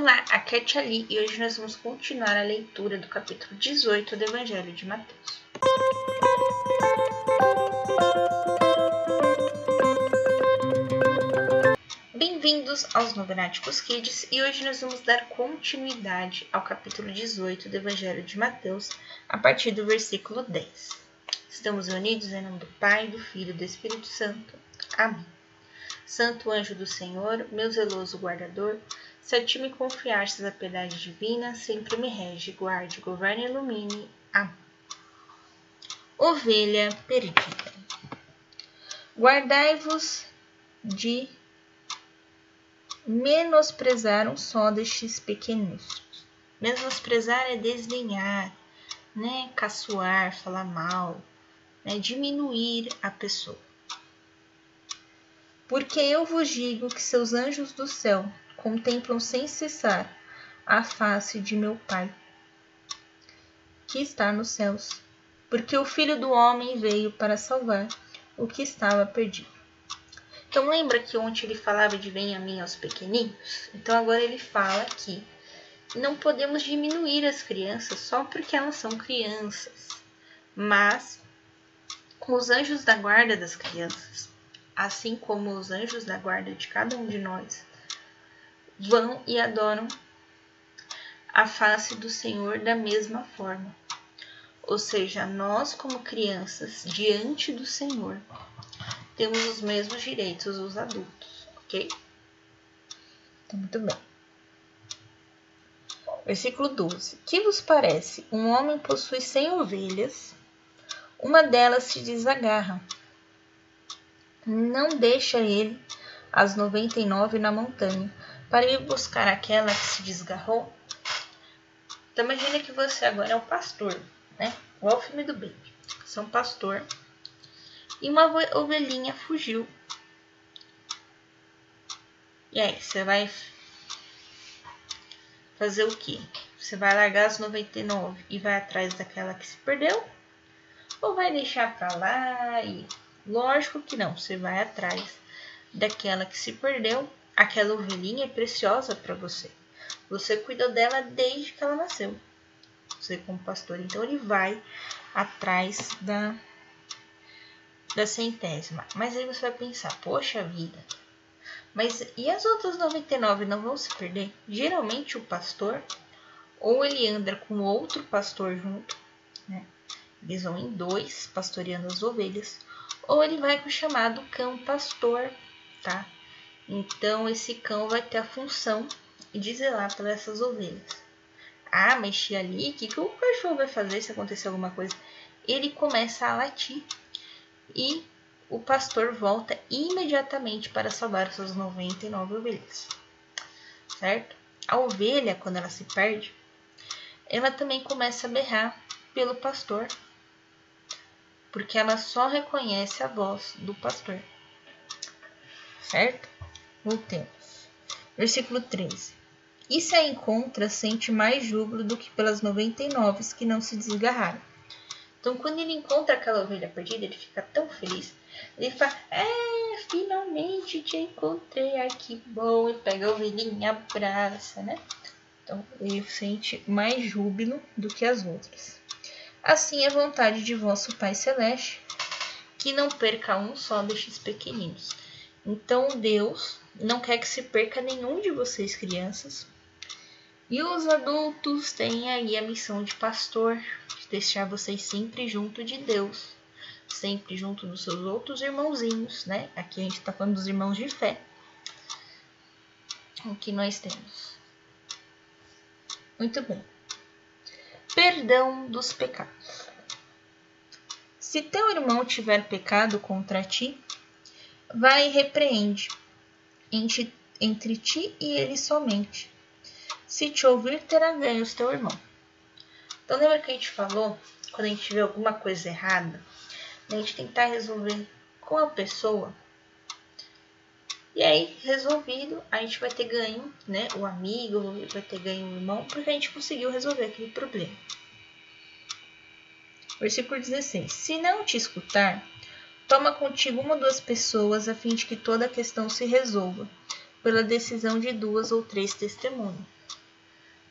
Olá, aqui é a Tia e hoje nós vamos continuar a leitura do capítulo 18 do Evangelho de Mateus. Bem-vindos aos Novenáticos Kids e hoje nós vamos dar continuidade ao capítulo 18 do Evangelho de Mateus, a partir do versículo 10. Estamos unidos em nome do Pai, do Filho e do Espírito Santo. Amém. Santo anjo do Senhor, meu zeloso guardador, se a ti me confiastes a piedade divina, sempre me rege, guarde, governe e ilumine. Amém. Ovelha perdida. Guardai-vos de menosprezar um só destes pequenos. Menosprezar é desdenhar, né? Caçoar, falar mal, né? diminuir a pessoa. Porque eu vos digo que seus anjos do céu contemplam sem cessar a face de meu Pai, que está nos céus, porque o Filho do Homem veio para salvar o que estava perdido. Então lembra que ontem ele falava de venha a mim aos pequeninos? Então agora ele fala que não podemos diminuir as crianças só porque elas são crianças, mas com os anjos da guarda das crianças, assim como os anjos da guarda de cada um de nós, vão e adoram a face do Senhor da mesma forma. Ou seja, nós, como crianças, diante do Senhor, temos os mesmos direitos dos adultos, ok? Então, muito bem. Versículo 12: Que vos parece? Um homem possui cem ovelhas, uma delas se desagarra. Não deixa ele as noventa e nove na montanha para ir buscar aquela que se desgarrou? Então imagina que você agora é um pastor, né? Igual o filme do Baby. Você é um pastor e uma ovelhinha fugiu. E aí, você vai fazer o quê? Você vai largar as 99 e vai atrás daquela que se perdeu? Ou vai deixar pra lá e... Lógico que não, você vai atrás daquela que se perdeu aquela ovelhinha é preciosa para você. Você cuidou dela desde que ela nasceu. Você como pastor, então ele vai atrás da da centésima. Mas aí você vai pensar, poxa vida. Mas e as outras 99 não vão se perder? Geralmente o pastor ou ele anda com outro pastor junto, né? Eles vão em dois pastoreando as ovelhas, ou ele vai com o chamado cão pastor, tá? Então, esse cão vai ter a função de zelar por essas ovelhas. Ah, mexi ali, o que, que o cachorro vai fazer se acontecer alguma coisa? Ele começa a latir e o pastor volta imediatamente para salvar suas 99 ovelhas. Certo? A ovelha, quando ela se perde, ela também começa a berrar pelo pastor, porque ela só reconhece a voz do pastor. Certo? Voltemos. Versículo 13. E se a encontra, sente mais júbilo do que pelas 99 que não se desgarraram. Então, quando ele encontra aquela ovelha perdida, ele fica tão feliz. Ele fala: É, finalmente te encontrei. Ai, que bom. E pega a ovelhinha, abraça, né? Então, ele sente mais júbilo do que as outras. Assim é vontade de vosso Pai Celeste, que não perca um só destes pequeninos. Então, Deus não quer que se perca nenhum de vocês, crianças. E os adultos têm aí a missão de pastor, de deixar vocês sempre junto de Deus, sempre junto dos seus outros irmãozinhos, né? Aqui a gente está falando dos irmãos de fé. O que nós temos? Muito bem. Perdão dos pecados. Se teu irmão tiver pecado contra ti, vai e repreende entre, entre ti e ele somente. Se te ouvir, terá ganhos teu irmão. Então, lembra que a gente falou, quando a gente vê alguma coisa errada, a gente tentar resolver com a pessoa. E aí, resolvido, a gente vai ter ganho, né? O amigo vai ter ganho o irmão, porque a gente conseguiu resolver aquele problema. Versículo 16: Se não te escutar, Toma contigo uma ou duas pessoas a fim de que toda a questão se resolva pela decisão de duas ou três testemunhas.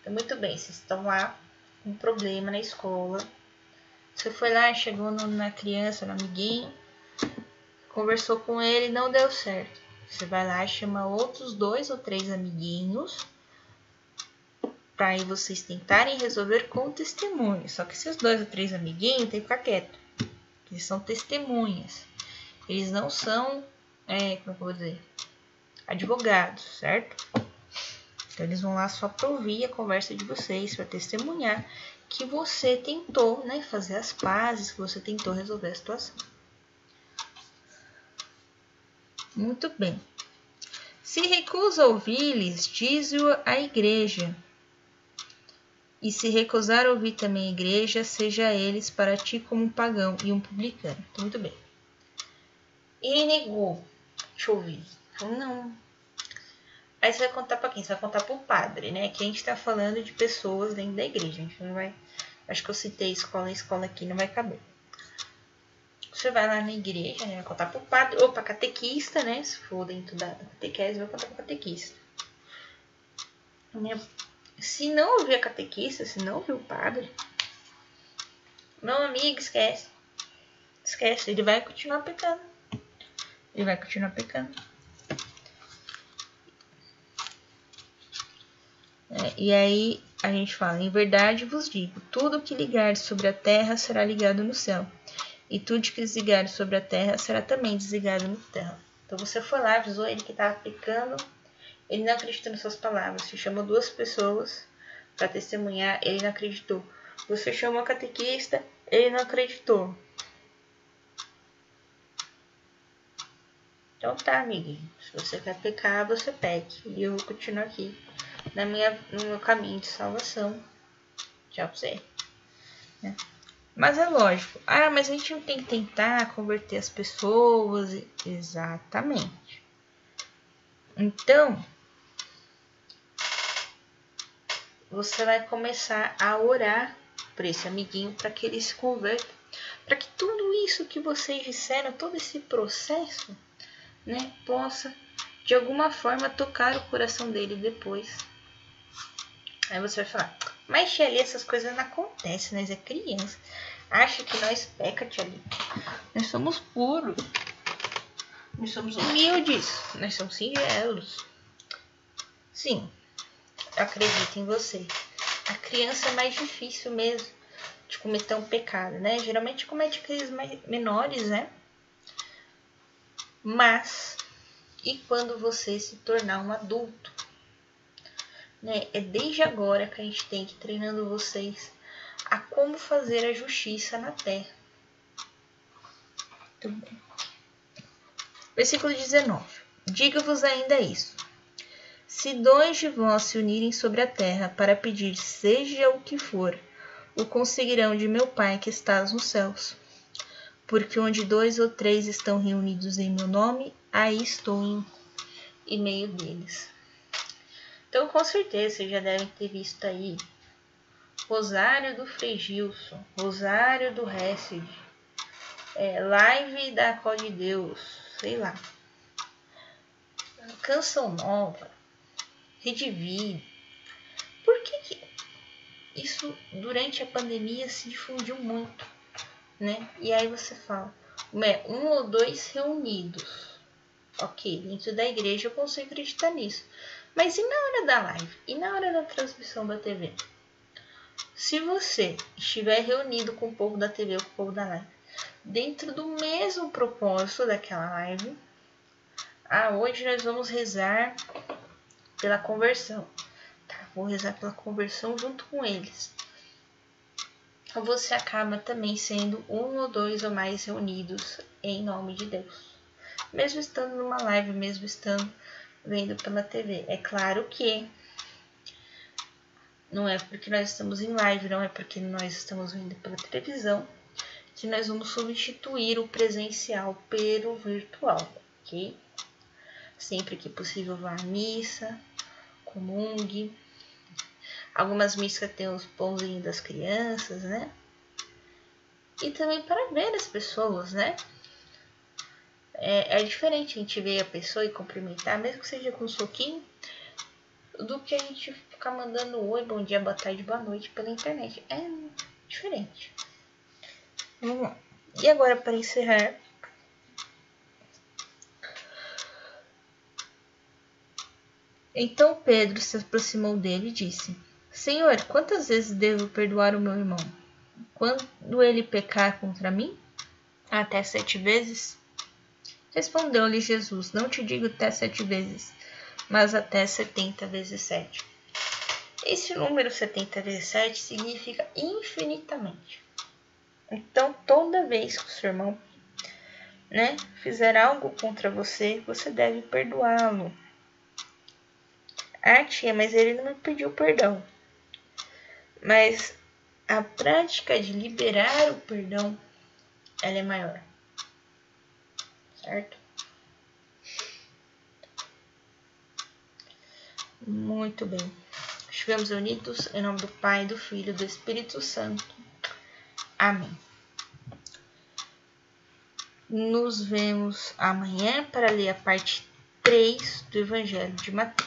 Então, muito bem, vocês estão lá com um problema na escola. Você foi lá, chegou no, na criança, no amiguinho, conversou com ele, não deu certo. Você vai lá chama outros dois ou três amiguinhos para aí vocês tentarem resolver com testemunhas. Só que esses dois ou três amiguinhos tem que ficar quieto. Eles são testemunhas. Eles não são, é, como é eu vou dizer, advogados, certo? Então eles vão lá só para ouvir a conversa de vocês, para testemunhar que você tentou, né, fazer as pazes, que você tentou resolver a situação. Muito bem. Se recusa ouvir-lhes, diz-o a igreja. E se recusar a ouvir também a igreja, seja eles para ti como um pagão e um publicano. Então, muito bem. Ele negou te ouvir. Falou, não, Aí você vai contar para quem? Você vai contar para o padre, né? Que a gente está falando de pessoas dentro da igreja. A gente não vai. Acho que eu citei escola, escola aqui não vai caber. Você vai lá na igreja, né? Vai contar para o padre ou para catequista, né? Se for dentro da catequese, vai contar para catequista. Se não ouvir a catequista, se não ouvir o padre, meu amigo, esquece. Esquece, ele vai continuar pecando. Ele vai continuar pecando. É, e aí a gente fala: Em verdade vos digo: tudo que ligar sobre a terra será ligado no céu, e tudo que desligar sobre a terra será também desligado no céu. Então você foi lá, avisou ele que estava pecando, ele não acreditou nas suas palavras. Você chamou duas pessoas para testemunhar, ele não acreditou. Você chamou a catequista, ele não acreditou. Então tá, amiguinho. Se você quer pecar, você peque. E eu continuo aqui na minha, no meu caminho de salvação. Já você. Né? Mas é lógico. Ah, mas a gente não tem que tentar converter as pessoas. Exatamente. Então, você vai começar a orar por esse amiguinho para que ele se converta. Para que tudo isso que vocês disseram, todo esse processo, né, possa de alguma forma tocar o coração dele depois. Aí você vai falar, mas tia essas coisas não acontecem, nós é criança. Acha que nós peca, ali. Nós somos puros. Nós somos humildes. Nós somos singelos. Sim, acredito em você. A criança é mais difícil mesmo de cometer um pecado, né? Geralmente comete aqueles menores, né? Mas, e quando você se tornar um adulto? Né? É desde agora que a gente tem que ir treinando vocês a como fazer a justiça na terra. Versículo 19. Diga-vos ainda isso. Se dois de vós se unirem sobre a terra para pedir seja o que for, o conseguirão de meu Pai que estás nos céus. Porque onde dois ou três estão reunidos em meu nome, aí estou em, meio deles. Então, com certeza, vocês já devem ter visto aí Rosário do Frei Gilson, Rosário do Hesed, é, Live da Cor de Deus, sei lá. Canção Nova, Redivi. Por que, que isso durante a pandemia se difundiu muito, né? E aí você fala, um ou dois reunidos. Ok, dentro da igreja eu consigo acreditar nisso. Mas e na hora da live? E na hora da transmissão da TV? Se você estiver reunido com o povo da TV ou com o povo da live, dentro do mesmo propósito daquela live, ah, hoje nós vamos rezar pela conversão. Tá, vou rezar pela conversão junto com eles. Então você acaba também sendo um ou dois ou mais reunidos em nome de Deus. Mesmo estando numa live, mesmo estando vendo pela TV. É claro que não é porque nós estamos em live, não é porque nós estamos vendo pela televisão que nós vamos substituir o presencial pelo virtual, ok? Sempre que possível vá à missa, comungue. Algumas missas têm os pãozinhos das crianças, né? E também para ver as pessoas, né? É, é diferente a gente ver a pessoa e cumprimentar, mesmo que seja com um soquinho, do que a gente ficar mandando oi, bom dia, boa tarde, boa noite pela internet. É diferente. Vamos lá. E agora, para encerrar, Então Pedro se aproximou dele e disse: Senhor, quantas vezes devo perdoar o meu irmão? Quando ele pecar contra mim? Até sete vezes? Respondeu-lhe Jesus: Não te digo até sete vezes, mas até setenta vezes sete. Esse número 70 vezes 7 significa infinitamente. Então, toda vez que o seu irmão né, fizer algo contra você, você deve perdoá-lo. Ah, tia, mas ele não me pediu perdão. Mas a prática de liberar o perdão, ela é maior. Certo? Muito bem. Estivemos unidos em nome do Pai, do Filho e do Espírito Santo. Amém. Nos vemos amanhã para ler a parte 3 do Evangelho de Mateus.